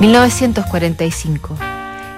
1945.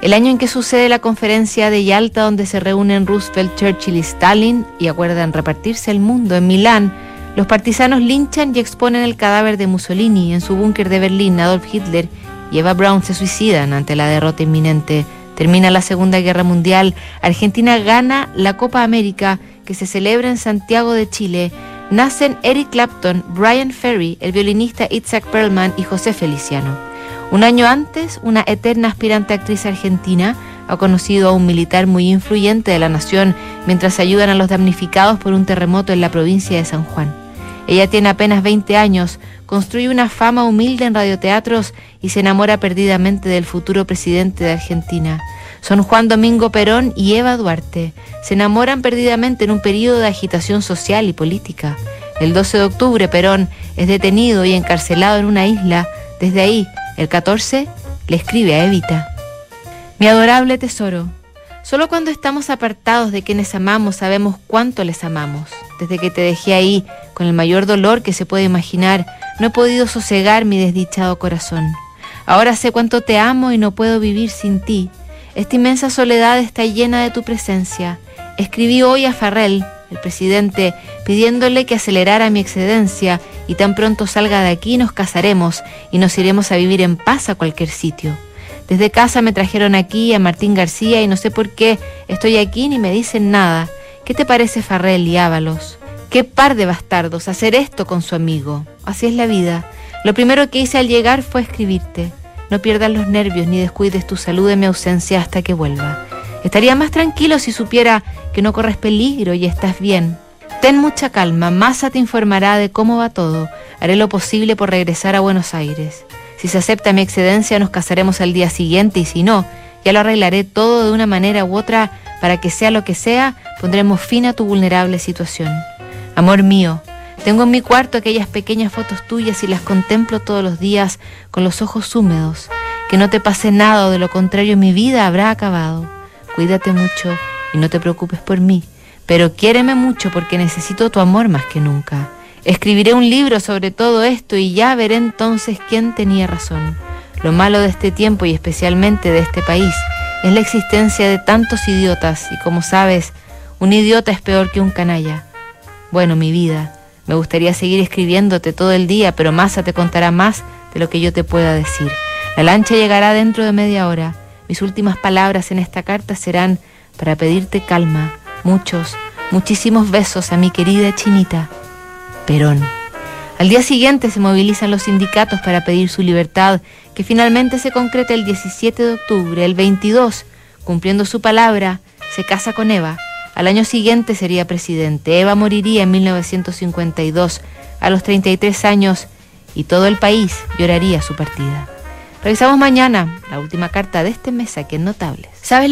El año en que sucede la conferencia de Yalta donde se reúnen Roosevelt, Churchill y Stalin y acuerdan repartirse el mundo en Milán, los partisanos linchan y exponen el cadáver de Mussolini en su búnker de Berlín. Adolf Hitler y Eva Braun se suicidan ante la derrota inminente. Termina la Segunda Guerra Mundial. Argentina gana la Copa América que se celebra en Santiago de Chile. Nacen Eric Clapton, Brian Ferry, el violinista Itzhak Perlman y José Feliciano. Un año antes, una eterna aspirante actriz argentina ha conocido a un militar muy influyente de la nación mientras ayudan a los damnificados por un terremoto en la provincia de San Juan. Ella tiene apenas 20 años, construye una fama humilde en radioteatros y se enamora perdidamente del futuro presidente de Argentina. Son Juan Domingo Perón y Eva Duarte. Se enamoran perdidamente en un periodo de agitación social y política. El 12 de octubre Perón es detenido y encarcelado en una isla. Desde ahí el 14 le escribe a Evita. Mi adorable tesoro, solo cuando estamos apartados de quienes amamos sabemos cuánto les amamos. Desde que te dejé ahí, con el mayor dolor que se puede imaginar, no he podido sosegar mi desdichado corazón. Ahora sé cuánto te amo y no puedo vivir sin ti. Esta inmensa soledad está llena de tu presencia. Escribí hoy a Farrell, el presidente, pidiéndole que acelerara mi excedencia y tan pronto salga de aquí nos casaremos y nos iremos a vivir en paz a cualquier sitio. Desde casa me trajeron aquí a Martín García y no sé por qué estoy aquí ni me dicen nada. ¿Qué te parece Farrell y Ábalos? Qué par de bastardos hacer esto con su amigo. Así es la vida. Lo primero que hice al llegar fue escribirte. No pierdas los nervios ni descuides tu salud en mi ausencia hasta que vuelva. Estaría más tranquilo si supiera que no corres peligro y estás bien. Ten mucha calma, Massa te informará de cómo va todo. Haré lo posible por regresar a Buenos Aires. Si se acepta mi excedencia nos casaremos al día siguiente y si no, ya lo arreglaré todo de una manera u otra para que sea lo que sea, pondremos fin a tu vulnerable situación. Amor mío, tengo en mi cuarto aquellas pequeñas fotos tuyas y las contemplo todos los días con los ojos húmedos. Que no te pase nada o de lo contrario mi vida habrá acabado cuídate mucho y no te preocupes por mí, pero quiéreme mucho porque necesito tu amor más que nunca. Escribiré un libro sobre todo esto y ya veré entonces quién tenía razón. Lo malo de este tiempo y especialmente de este país es la existencia de tantos idiotas y como sabes, un idiota es peor que un canalla. Bueno, mi vida, me gustaría seguir escribiéndote todo el día, pero Massa te contará más de lo que yo te pueda decir. La lancha llegará dentro de media hora. Mis últimas palabras en esta carta serán para pedirte calma, muchos, muchísimos besos a mi querida chinita, Perón. Al día siguiente se movilizan los sindicatos para pedir su libertad, que finalmente se concreta el 17 de octubre. El 22, cumpliendo su palabra, se casa con Eva. Al año siguiente sería presidente. Eva moriría en 1952, a los 33 años, y todo el país lloraría su partida. Revisamos mañana la última carta de este mes aquí en Notables. ¿Sabes lo